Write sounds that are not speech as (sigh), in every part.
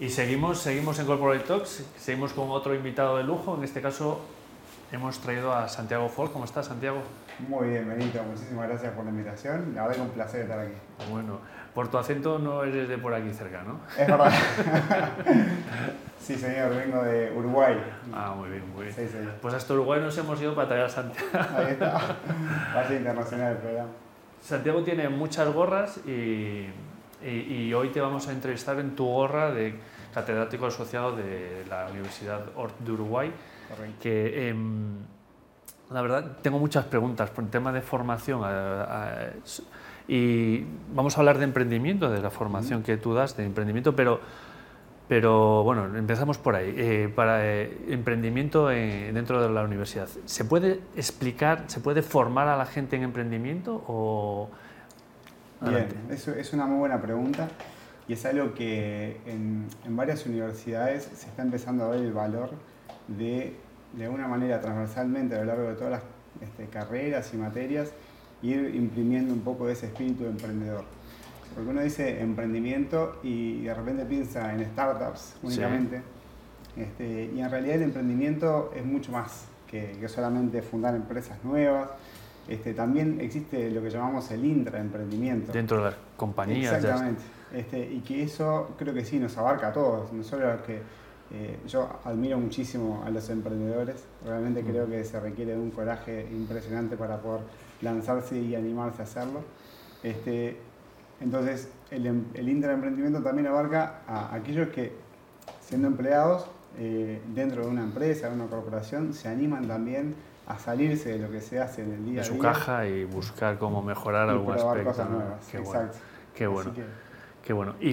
Y seguimos, seguimos en Corporate Talks, seguimos con otro invitado de lujo, en este caso hemos traído a Santiago Folk. ¿Cómo estás, Santiago? Muy bien, Benito, muchísimas gracias por la invitación. La verdad que un placer estar aquí. Bueno, por tu acento no eres de por aquí cerca, ¿no? Es verdad. (laughs) sí, señor, vengo de Uruguay. Ah, muy bien, muy bien. Sí. Pues hasta Uruguay nos hemos ido para traer a Santiago. Ahí está. Base internacional el programa. Santiago tiene muchas gorras y, y, y hoy te vamos a entrevistar en tu gorra de catedrático asociado de la Universidad de Uruguay. Correcto. que em, la verdad tengo muchas preguntas por el tema de formación y vamos a hablar de emprendimiento, de la formación que tú das de emprendimiento, pero, pero bueno, empezamos por ahí. Eh, para eh, emprendimiento eh, dentro de la universidad, ¿se puede explicar, se puede formar a la gente en emprendimiento o...? Bien, Adelante. eso es una muy buena pregunta y es algo que en, en varias universidades se está empezando a ver el valor de, de alguna manera transversalmente a lo largo de todas las este, carreras y materias, ir imprimiendo un poco de ese espíritu de emprendedor. Porque uno dice emprendimiento y de repente piensa en startups Sí. únicamente, este, y en realidad el emprendimiento es mucho más que, que solamente fundar empresas nuevas. Este, también existe lo que llamamos el intraemprendimiento. Dentro de las compañías. Exactamente. Este, y que eso creo que sí nos abarca a todos, no solo a los que eh, yo admiro muchísimo a los emprendedores, realmente Mm. creo que se requiere de un coraje impresionante para poder lanzarse y animarse a hacerlo. Este, entonces, el, em- el intraemprendimiento también abarca a aquellos que, siendo empleados eh, dentro de una empresa, de una corporación, se animan también a salirse de lo que se hace en el día de a su día caja y buscar cómo mejorar y algún aspecto. cosas nuevas. Qué bueno. Exacto. Qué bueno. Que- Qué bueno. ¿Y,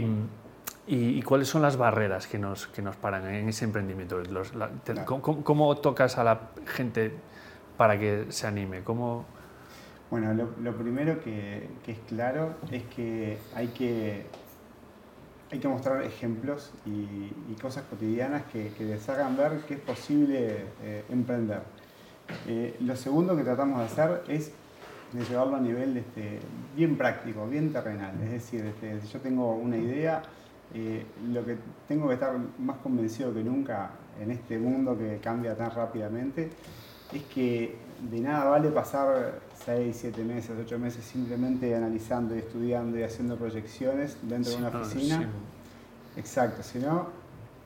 y, y cuáles son las barreras que nos, que nos paran en ese emprendimiento? Los- la- te- Claro. ¿cómo, cómo- cómo tocas a la gente para que se anime? ¿Cómo, Bueno, lo, lo primero que, que es claro es que hay que, hay que mostrar ejemplos y, cosas cotidianas que, que les hagan ver que es posible eh, emprender. Eh, lo segundo que tratamos de hacer es de llevarlo a nivel este, bien práctico, bien terrenal. Es decir, este, si yo tengo una idea, eh, lo que tengo que estar más convencido que nunca en este mundo que cambia tan rápidamente es que de nada vale pasar 6, 7 meses, 8 meses simplemente analizando y estudiando y haciendo proyecciones dentro de una si no- oficina. si- Exacto, sino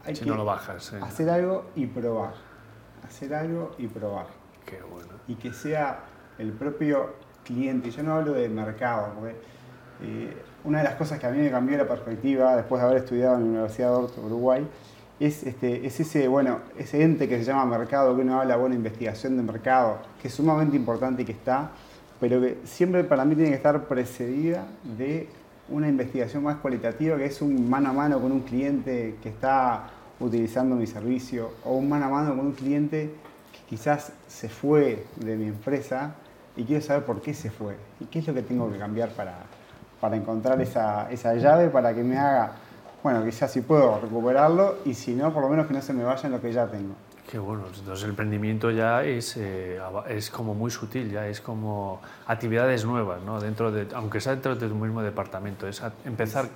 hay si que no lo bajas? eh? hacer algo y probar. Hacer algo y probar. Qué bueno. Y que sea el propio cliente. Yo no hablo de mercado, porque eh, una de las cosas que a mí me cambió la perspectiva después de haber estudiado en la Universidad de Orto, Uruguay, es, este, es ese, bueno, ese ente que se llama mercado, que uno habla, bueno, investigación de mercado, que es sumamente importante y que está, pero que siempre para mí tiene que estar precedida de una investigación más cualitativa, que es un mano a mano con un cliente que está utilizando mi servicio, o un mano a mano con un cliente que quizás se fue de mi empresa y quiero saber por qué se fue y qué es lo que tengo que cambiar para, para encontrar esa, esa llave para que me haga, bueno, quizás si puedo recuperarlo y si no, por lo menos que no se me vaya en lo que ya tengo. Qué bueno. Entonces el emprendimiento ya es, eh, es como muy sutil, ya es como actividades nuevas, ¿no? Dentro de, aunque sea dentro de tu mismo departamento, es a- empezar a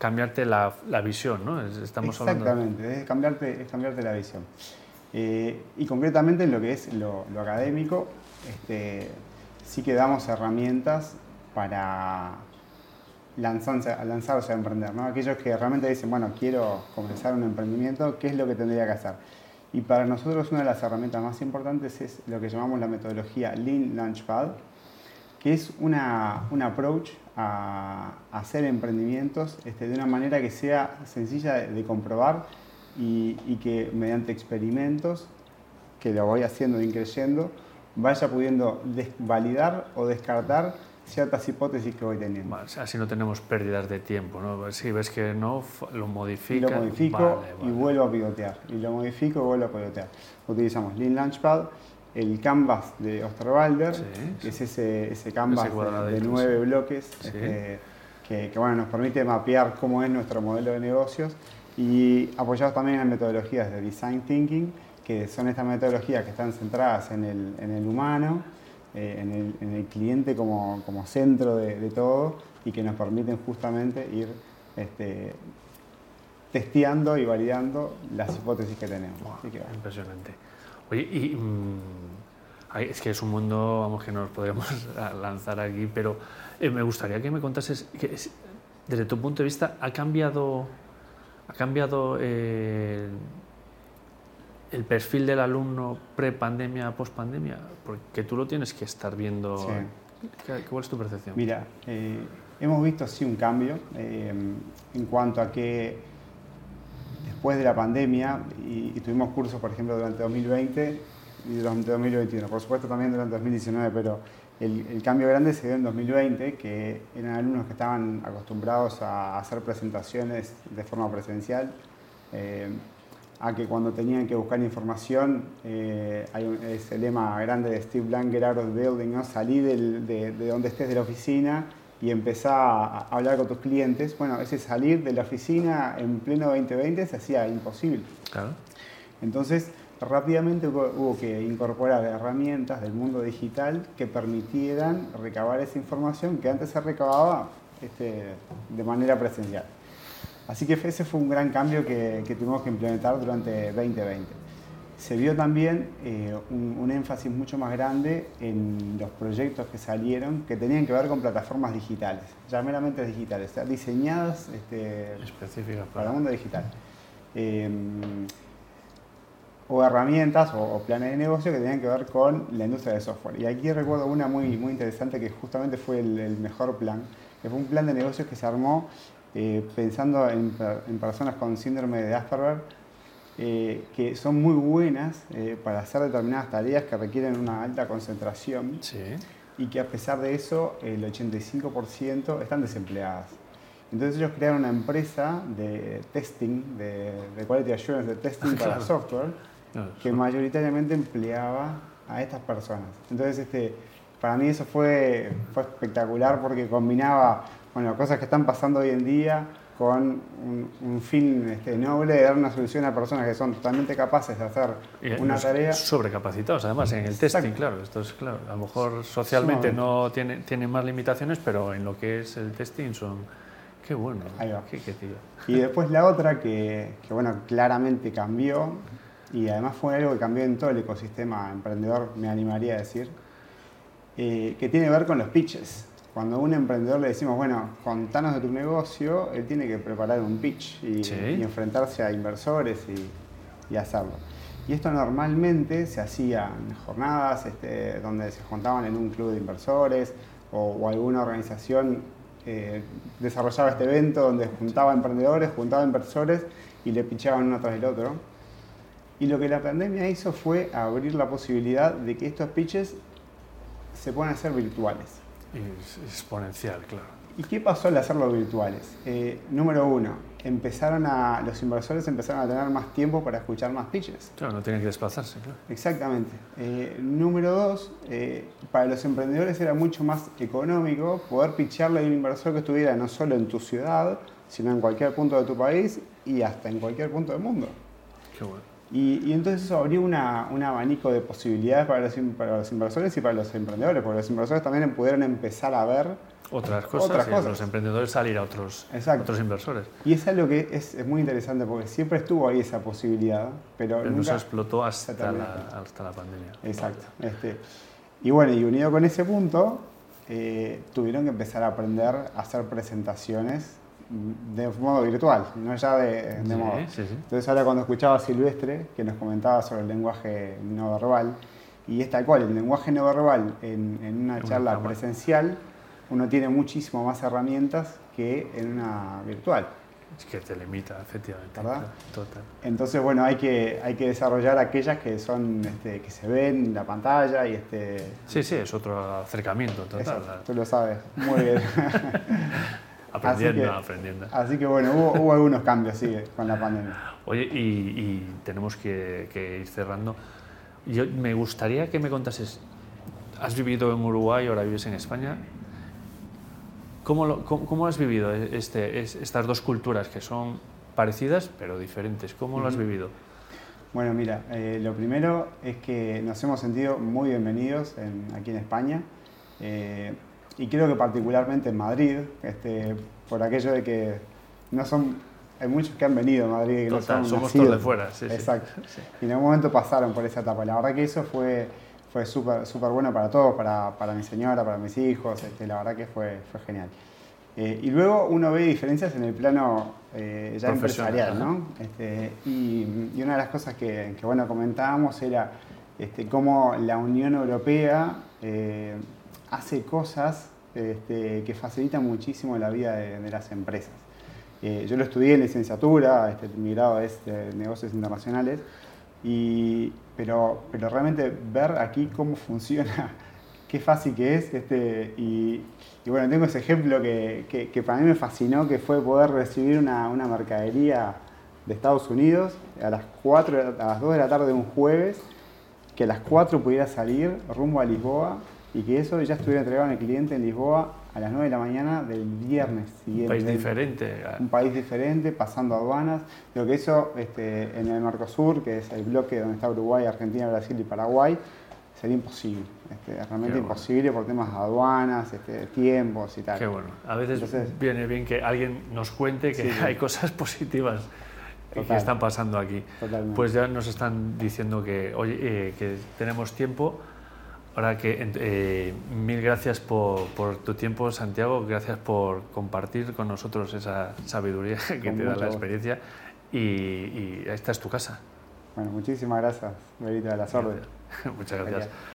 cambiarte la, la visión, ¿no? Es- Estamos hablando Exactamente, es cambiarte, es cambiarte la visión. Eh, y concretamente en lo que es lo, lo académico, este, sí que damos herramientas para lanzarse, lanzarse a emprender. ¿no? Aquellos que realmente dicen, bueno, quiero comenzar un emprendimiento, ¿qué es lo que tendría que hacer? Y para nosotros una de las herramientas más importantes es lo que llamamos la metodología Lean Launchpad, que es una, un approach a, hacer emprendimientos este, de una manera que sea sencilla de, de comprobar y, y que mediante experimentos, que lo voy haciendo y creyendo, vaya pudiendo validar o descartar ciertas hipótesis que voy teniendo. Así no tenemos pérdidas de tiempo, ¿no? Si ves que no, lo Y modificas. lo modifico vale, y vale. vuelvo a pivotear. Y lo modifico y vuelvo a pivotear. Utilizamos Lean Launchpad, el canvas de Osterwalder, Sí, que es ese, ese canvas Ese de- nueve bloques Sí. este, que, que, bueno, nos permite mapear cómo es nuestro modelo de negocios y apoyados también en metodologías de Design Thinking, que son estas metodologías que están centradas en el, en el humano, eh, en, el, en el cliente como, como centro de, de todo y que nos permiten justamente ir este, testeando y validando las hipótesis que tenemos. Impresionante. Oye, y mm, es que es un mundo, vamos, que nos podríamos (laughs) lanzar aquí, pero eh, me gustaría que me contases, que desde tu punto de vista, ¿ha cambiado, ha cambiado eh, el perfil del alumno pre-pandemia, post-pandemia? Porque tú lo tienes que estar viendo. ¿Cuál es tu percepción? Mira, eh, hemos visto sí un cambio en cuanto a que después de la pandemia, y, tuvimos cursos, por ejemplo, durante 2020 y durante 2021, por supuesto también durante 2019, pero el, cambio grande se dio en 2020, que eran alumnos que estaban acostumbrados a hacer presentaciones de forma presencial, eh, a que cuando tenían que buscar información, eh, hay ese lema grande de Steve Blank, get out of the building, ¿no? salí de, de donde estés de la oficina y empezar a hablar con tus clientes, bueno, ese salir de la oficina en pleno 2020 se hacía imposible. Claro. Entonces, rápidamente hubo, que incorporar herramientas del mundo digital que permitieran recabar esa información que antes se recababa este, de manera presencial. Así que ese fue un gran cambio que, que tuvimos que implementar durante 2020 se vio también eh, un, énfasis mucho más grande en los proyectos que salieron que tenían que ver con plataformas digitales, ya meramente digitales, diseñadas este, específicas para, el mundo digital. Em, o herramientas o, planes de negocio que tenían que ver con la industria del software. Y aquí recuerdo una muy, muy interesante que justamente fue el, mejor plan, que fue un plan de negocios que se armó eh, pensando en, en personas con síndrome de Asperger eh, que son muy buenas eh, para hacer determinadas tareas que requieren una alta concentración y que a pesar de eso el 85% están desempleadas. Entonces ellos crearon una empresa de testing, de, quality assurance, de testing para software, que mayoritariamente empleaba a estas personas. Entonces este, para mí eso fue, fue espectacular porque combinaba bueno, cosas que están pasando hoy en día con un, fin este, noble de dar una solución a personas que son totalmente capaces de hacer una tarea. Sobrecapacitados, además, en el testing, claro. Esto es claro. A lo mejor socialmente no tienen tiene más limitaciones, pero en lo que es el testing son. Qué bueno. Ahí va. Qué, tío. Y después la otra que, que, bueno, claramente cambió, y además fue algo que cambió en todo el ecosistema emprendedor, me animaría a decir, eh, que tiene que ver con los pitches cuando a un emprendedor le decimos, bueno, contanos de tu negocio, él tiene que preparar un pitch y, enfrentarse a inversores y, hacerlo. Y esto normalmente se hacía en jornadas este, donde se juntaban en un club de inversores o, alguna organización eh, desarrollaba este evento donde juntaba emprendedores, juntaba inversores y le pichaban uno tras el otro. Y lo que la pandemia hizo fue abrir la posibilidad de que estos pitches se puedan hacer virtuales exponencial, claro. ¿Y qué pasó al hacerlo virtuales? Eh, número uno, empezaron a, los inversores empezaron a tener más tiempo para escuchar más pitches. Claro, no tienen que desplazarse, claro. Exactamente. Eh, número dos, eh, para los emprendedores era mucho más económico poder pitcharle a un inversor que estuviera no solo en tu ciudad, sino en cualquier punto de tu país y hasta en cualquier punto del mundo. Qué bueno. Y, entonces eso abrió una, un abanico de posibilidades para los, para los, inversores y para los emprendedores, porque los inversores también pudieron empezar a ver otras cosas, y los emprendedores salir a otros, otros inversores. Y es algo que es, es, muy interesante porque siempre estuvo ahí esa posibilidad, pero, no se explotó hasta la, hasta la pandemia. Exacto. Este, y bueno, y unido con ese punto, eh, tuvieron que empezar a aprender a hacer presentaciones de modo virtual, no ya de, modo. Entonces ahora cuando escuchaba a Silvestre, que nos comentaba sobre el lenguaje no verbal, y es tal cual, el lenguaje no verbal en, una charla presencial, uno tiene muchísimo más herramientas que en una virtual. Es que te limita, efectivamente. ¿Verdad? Total. Entonces, bueno, hay que, hay que desarrollar aquellas que son, este, que se ven en la pantalla y este... Sí, sí, es otro acercamiento total. tú lo sabes, muy bien. (laughs) Aprendiendo, aprendiendo. Así que bueno, hubo, algunos cambios sí, con la pandemia. Oye, y, tenemos que, ir cerrando. Yo me gustaría que me contases, has vivido en Uruguay, ahora vives en España. ¿Cómo, cómo, has vivido este, estas dos culturas que son parecidas pero diferentes? ¿Cómo lo has vivido? Bueno, mira, eh, lo primero es que nos hemos sentido muy bienvenidos aquí en España. Eh, y creo que particularmente en Madrid, este, por aquello de que no son hay muchos que han venido a Madrid que Total, no son somos nacidos. todos de fuera, sí. Exacto. (laughs) Sí. Y en algún momento pasaron por esa etapa. La verdad que eso fue, fue súper súper bueno para todos, para, para mi señora, para mis hijos. este, la verdad que fue, fue genial. Eh, y luego uno ve diferencias en el plano eh, ya empresarial. ¿no? Este, y, y una de las cosas que, que, bueno, comentábamos era este, cómo la Unión Europea eh, hace cosas este, que facilitan muchísimo la vida de, las empresas. Eh, yo lo estudié en licenciatura, este, mi grado es negocios internacionales, y, pero, pero realmente ver aquí cómo funciona, (laughs) qué fácil que es, este, y, bueno, tengo ese ejemplo que, que- para mí me fascinó, que fue poder recibir una, una mercadería de Estados Unidos a las, 4, de la- a las 2 de la tarde de un jueves, que a las 4 pudiera salir rumbo a Lisboa y que eso ya estuviera entregado en el cliente en Lisboa a las 9 de la mañana del viernes Un siguiente. país diferente. Un país diferente, pasando aduanas. Creo que eso este, en el Mercosur, que es el bloque donde está Uruguay, Argentina, Brasil y Paraguay, sería imposible. Este, realmente bueno. imposible por temas de aduanas, este, tiempos y tal. Qué bueno. A veces Entonces- viene bien que alguien nos cuente que Sí, sí. (laughs) hay cosas positivas que Total. están pasando aquí. Totalmente. Pues ya nos están diciendo que, oye, eh, que tenemos tiempo. Ahora que eh, mil gracias por, por tu tiempo, Santiago. Gracias por compartir con nosotros esa sabiduría (laughs) que Con te da la experiencia. Y, y esta es tu casa. Bueno, muchísimas gracias, Berita de las órdenes. (laughs) Muchas gracias.